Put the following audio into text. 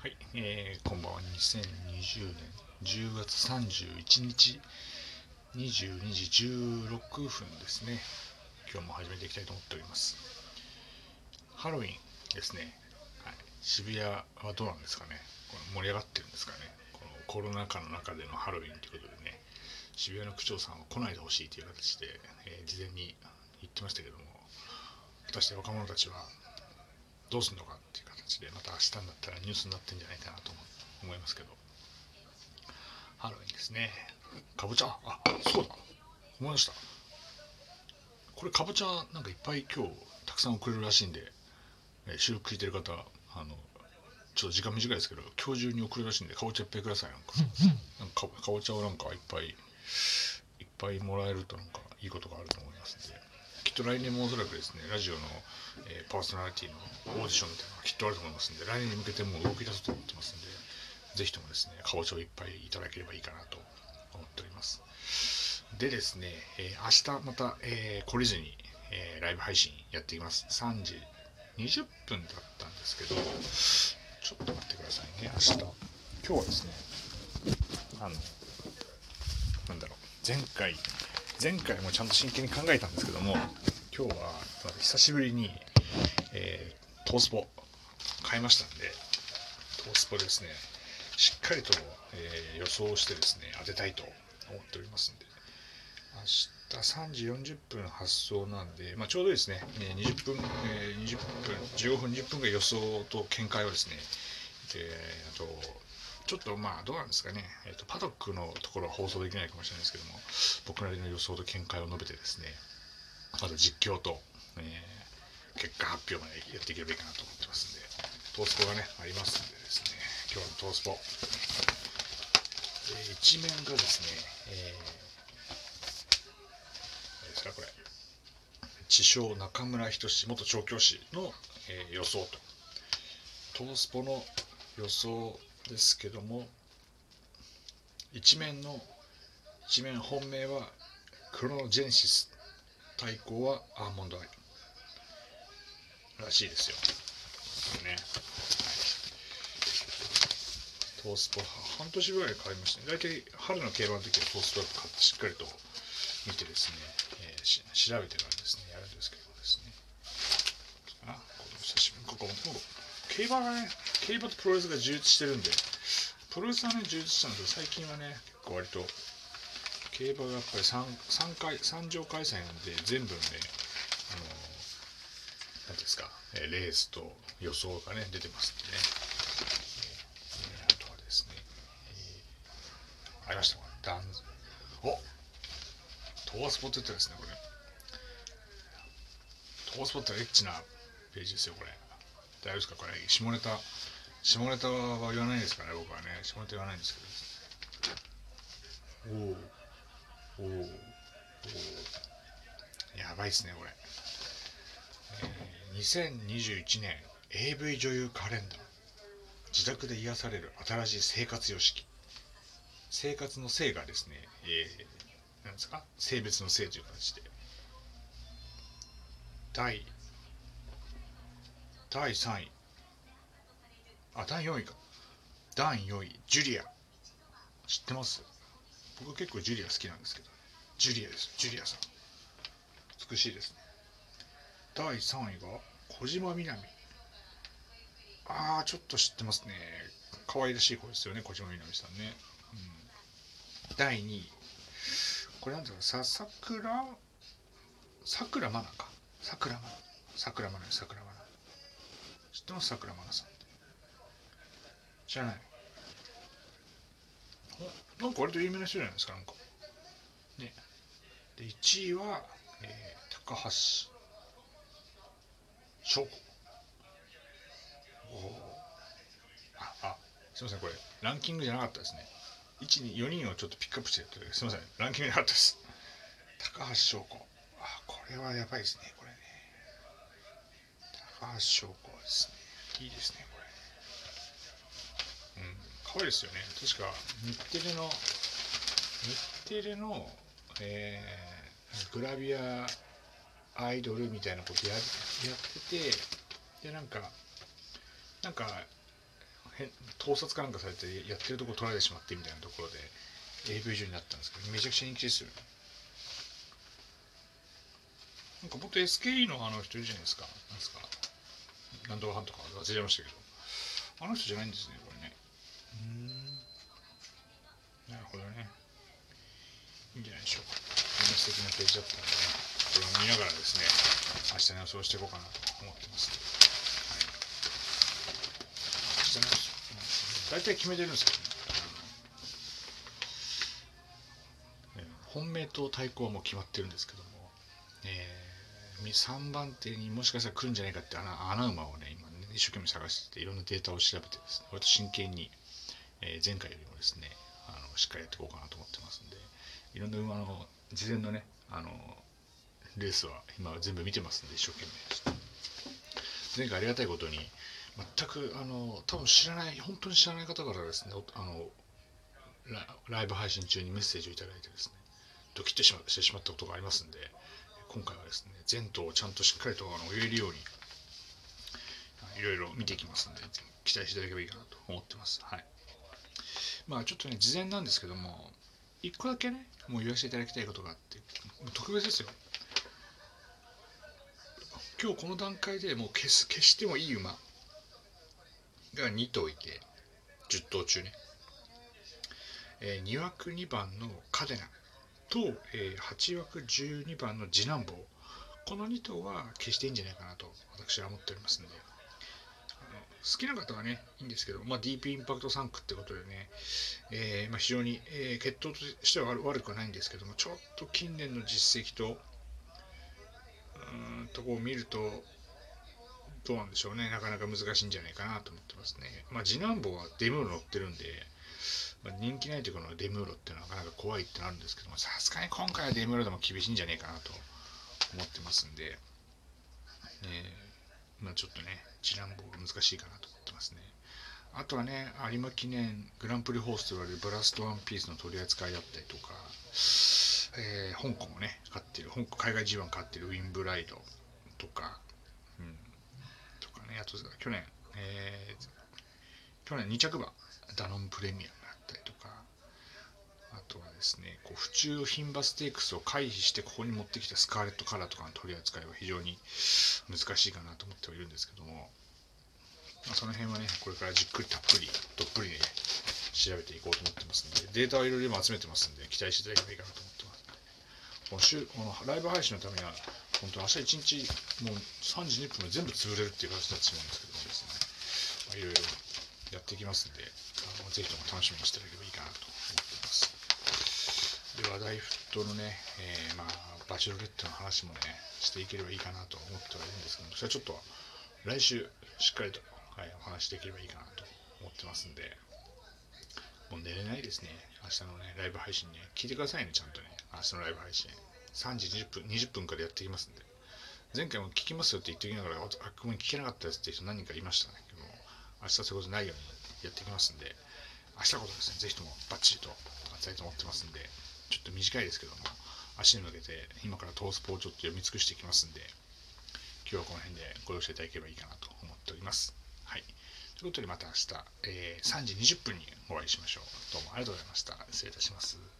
はい、えー、こんばんは。2020年10月31日22時16分ですね。今日も始めていきたいと思っております。ハロウィンですね。はい、渋谷はどうなんですかね。この盛り上がってるんですかね。このコロナ禍の中でのハロウィンということでね、渋谷の区長さんは来ないでほしいという形で、えー事前に言ってましたけども、果たして若者たちはどうするのかっていうでまた明日になったらニュースになってんじゃないかなと思いますけど。ハロウィンですね。かぼちゃあそうだ。思い出した。これかぼちゃなんかいっぱい今日たくさん送れるらしいんで、え収録聞いてる方あのちょっと時間短いですけど今日中に送るらしいんでかぼちゃいっぱいください。なんかなんかかぼちゃをなんかいっぱいいっぱいもらえるとなんかいいことがあると思いますんで。と来年もおそらくですねラジオの、えーパーソナリティのオーディションみたいなのがきっとあると思いますんで来年に向けてもう動き出すと思ってますんでぜひともですねかぼちゃをいっぱいいただければいいかなと思っております。でですね、えー明日また、えー懲りずに、えーライブ配信やっていきます。3時20分だったんですけどちょっと待ってくださいね。明日。今日はですねあのなんだろう。前回前回もちゃんと真剣に考えたんですけども今日は久しぶりに、えートースポ買いましたんでトースポですねしっかりと、えー予想してですね当てたいと思っておりますんで。明日3時40分発送なんで、まあ、ちょうどですね、20分、え20分15分20分ぐらい予想と見解をですね、えーあとちょっとまあどうなんですかね、えー、とパドックのところは放送できないかもしれないですけども僕なりの予想と見解を述べてですね。あと実況と、えー結果発表までやっていければいいかなと思ってますんで。トースポがねありますんでですね。今日のトースポ、えー一面がですね、えー、何ですかこれ。地匠中村仁元調教師の、えー予想と。トースポの予想ですけども一面の一面本命はクロノジェネシス対抗はアーモンドアイらしいですよ。ね。はい、トースポ半年ぐらい買いましたね。大体春の競馬の時はトースポ買ってしっかりと見てですね、えーし調べてからですね、やるんですけどですね。あ、これ久しぶりここ、も競馬がね、競馬とプロレスが充実してるんで、プロレスはね、充実したんですけど、最近はね、結構割と、競馬がやっぱり 3, 3回、3場開催なんで、全部ね、あのなんですか、レースと予想がね、出てますんでね。あとはですね、ありました、ダンおトースポって言ったらですね、これ。トースポってエッチなページですよ、これ。大丈夫ですか、これ。下ネタ、下ネタは言わないですからね、僕はね。下ネタ言わないんですけど。おおおおおおやばいっすね、これ。えー2021年 AV 女優カレンダー自宅で癒される新しい生活様式生活の性がですね、えー、なんですか？性別の性という形で第第3位。あ第4位か。第4位ジュリア。知ってます？僕結構ジュリア好きなんですけど。ジュリアです。ジュリアさん。美しいですね。第3位が小島みなみ。ああちょっと知ってますね。可愛らしい子ですよね小島みなみさんね、うん、第2位。これなんだろうささくらさくらまなか。さくらまな。さくらまな。さくらまな。ってますさくらまなさんって。知らない。なんか割と有名な人じゃないですかなんか。ね。で1位は、えー高橋翔子。おおああすいませんこれランキングじゃなかったですね。124人をちょっとピックアップしてやってすいませんランキングじゃなかったです。高橋翔子。あこれはやばいですねこれね。高橋翔子ですね。いいですねこれ。うん可愛いですよね。確か日テレの日テレのえーグラビアアイドルみたいなことややっててでなんかなんか盗撮かなんかされてやってるとこ取られてしまってみたいなところで AV 上になったんですけどめちゃくちゃ人気ですよね。なんかもっと SKE のあの人いるじゃないですか。なんですか？なんとかはんとか忘れちゃいましたけど。あの人じゃないんですねこれね。うん。なるほどね。いいんじゃないでしょうか。こんな素敵なページだったんでね。これを見ながらですね明日の予想していこうかなと思ってます。はい。明日の予想。大体決めてるんですけどね。本命と対抗はもう決まってるんですけど3番手にもしかしたら来るんじゃないかって穴穴馬をね今ね一生懸命探してていろんなデータを調べてですね割と真剣に、えー前回よりもですねあのしっかりやっていこうかなと思ってますんでいろんな馬の事前のねあのレースは今全部見てますんで一生懸命。前回ありがたいことに全くあの多分知らない本当に知らない方からですねあのライブ配信中にメッセージをいただいてですねドキッとしてしまったことがありますんで今回はですね前頭をちゃんとしっかりとあの言えるようにいろいろ見ていきますんで期待していただければいいかなと思ってます。はい。まあちょっとね事前なんですけども一個だけねもう言わせていただきたいことがあって特別ですよ。今日この段階でもう消す消してもいい馬が2頭いて10頭中ね、えー、2枠2番のカデナと、えー、8枠12番の次男坊。この2頭は消していいんじゃないかなと私は思っておりますので。好きな方はねいいんですけど、まあ、ディープインパクト3区ってことでね、えーまあ、非常に、えー、血統としては悪くはないんですけどもちょっと近年の実績とうーんとこを見るとどうなんでしょうね。なかなか難しいんじゃないかなと思ってますね、まあ、次男坊はデムーロ乗ってるんでまあ、人気ないところのデムーロっていうのはなかなか怖いってなるんですけどもさすがに今回はデムーロでも厳しいんじゃねえかなと思ってますんで、えー、まあちょっとね次男坊が難しいかなと思ってますね。あとはね有馬記念グランプリホースと言われるブラストワンピースの取り扱いだったりとか、えー、香港をね勝ってる香港海外 G1 勝ってるウィンブライドとか、うん、とかねあと去年、えー、去年2着馬ダノンプレミアったりとかあとはですねこう府中牝馬ステークスを回避してここに持ってきたスカーレットカラーとかの取り扱いは非常に難しいかなと思ってはいるんですけども、まあ、その辺はねこれからじっくりたっぷりどっぷりね調べていこうと思ってますんでデータをいろいろ集めてますんで期待していただければいいかなと思ってます。この週このライブ配信のためには本当明日一日もう3時2分で全部潰れるっていう形になってしまうんですけどもですね、まあ、いろいろやっていきますんであのぜひとも楽しみにしていただければいいかなと思ってます。話題沸騰のね、えー、まあバチロレッテの話もねしていければいいかなと思ってはいるんですけどそれはちょっと来週しっかりと、はい、お話しできればいいかなと思ってますんでもう寝れないですね。明日のねライブ配信ね聞いてくださいねちゃんとね。明日のライブ配信。3時20分20分からやっていきますんで。前回も聞きますよって言っておきながらあごめん聞けなかったですって人何人かいましたね。も明日そういうことないようにやっていきますんで、明日ことですね、ぜひともバッチリと伝えたいと思ってますんで、ちょっと短いですけども、足に向けて今からトースポをちょっと読み尽くしていきますんで、今日はこの辺でご容赦いただければいいかなと思っております。はい。ということでまた明日、えー、3時20分にお会いしましょう。どうもありがとうございました。失礼いたします。